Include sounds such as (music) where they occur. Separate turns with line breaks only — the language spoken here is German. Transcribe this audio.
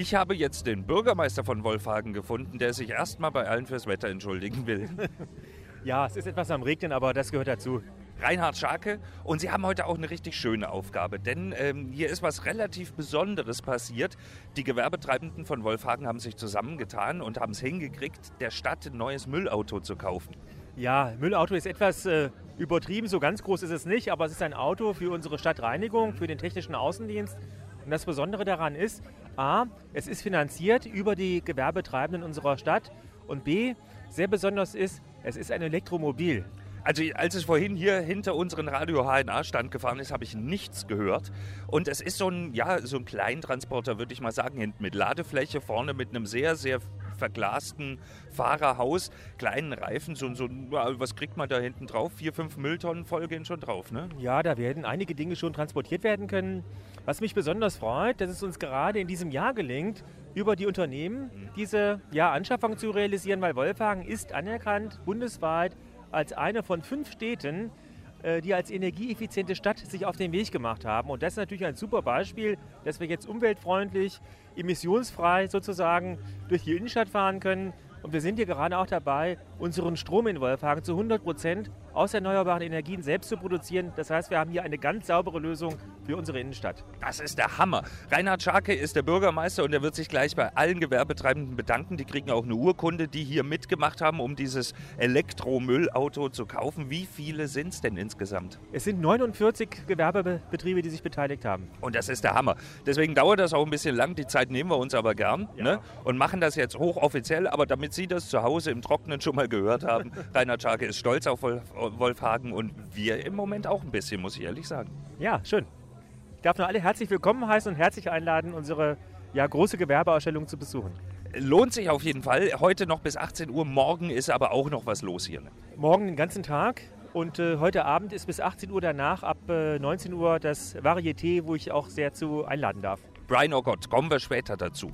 Ich habe jetzt den Bürgermeister von Wolfhagen gefunden, der sich erstmal bei allen fürs Wetter entschuldigen will. (laughs)
ja, es ist etwas am Regnen, aber das gehört dazu.
Reinhard Scharke. Und Sie haben heute auch eine richtig schöne Aufgabe, denn ähm, hier ist was relativ Besonderes passiert. Die Gewerbetreibenden von Wolfhagen haben sich zusammengetan und haben es hingekriegt, der Stadt ein neues Müllauto zu kaufen.
Ja, Müllauto ist etwas äh, übertrieben, so ganz groß ist es nicht, aber es ist ein Auto für unsere Stadtreinigung, für den technischen Außendienst. Und das Besondere daran ist, a, es ist finanziert über die Gewerbetreibenden unserer Stadt und b, sehr besonders ist, es ist ein Elektromobil.
Also als es vorhin hier hinter unseren Radio HNA Stand gefahren ist, habe ich nichts gehört. Und es ist so ein, ja, so ein Kleintransporter, würde ich mal sagen, hinten mit Ladefläche, vorne mit einem sehr, sehr verglasten Fahrerhaus, kleinen Reifen, so, so was kriegt man da hinten drauf? Vier, fünf Mülltonnen voll gehen schon drauf, ne?
Ja, da werden einige Dinge schon transportiert werden können. Was mich besonders freut, dass es uns gerade in diesem Jahr gelingt, über die Unternehmen mhm. diese ja, Anschaffung zu realisieren, weil Wolfhagen ist anerkannt bundesweit als eine von fünf Städten, die als energieeffiziente Stadt sich auf den Weg gemacht haben. Und das ist natürlich ein super Beispiel, dass wir jetzt umweltfreundlich, emissionsfrei sozusagen durch die Innenstadt fahren können. Und wir sind hier gerade auch dabei, unseren Strom in Wolfhagen zu 100 Prozent aus erneuerbaren Energien selbst zu produzieren. Das heißt, wir haben hier eine ganz saubere Lösung für unsere Innenstadt.
Das ist der Hammer. Reinhard Scharke ist der Bürgermeister und er wird sich gleich bei allen Gewerbetreibenden bedanken. Die kriegen auch eine Urkunde, die hier mitgemacht haben, um dieses Elektromüllauto zu kaufen. Wie viele sind es denn insgesamt?
Es sind 49 Gewerbebetriebe, die sich beteiligt haben.
Und das ist der Hammer. Deswegen dauert das auch ein bisschen lang. Die Zeit nehmen wir uns aber gern ja. ne? und machen das jetzt hochoffiziell. Aber damit Sie das zu Hause im Trockenen schon mal gehört haben, (laughs) Reinhard Scharke ist stolz auf Wolfhagen und wir im Moment auch ein bisschen, muss ich ehrlich sagen.
Ja, schön. Ich darf nur alle herzlich willkommen heißen und herzlich einladen, unsere ja, große Gewerbeausstellung zu besuchen.
Lohnt sich auf jeden Fall. Heute noch bis 18 Uhr, morgen ist aber auch noch was los hier. Ne?
Morgen den ganzen Tag und äh, heute Abend ist bis 18 Uhr danach, ab äh, 19 Uhr, das Varieté, wo ich auch sehr zu einladen darf.
Brian, oh Gott, kommen wir später dazu.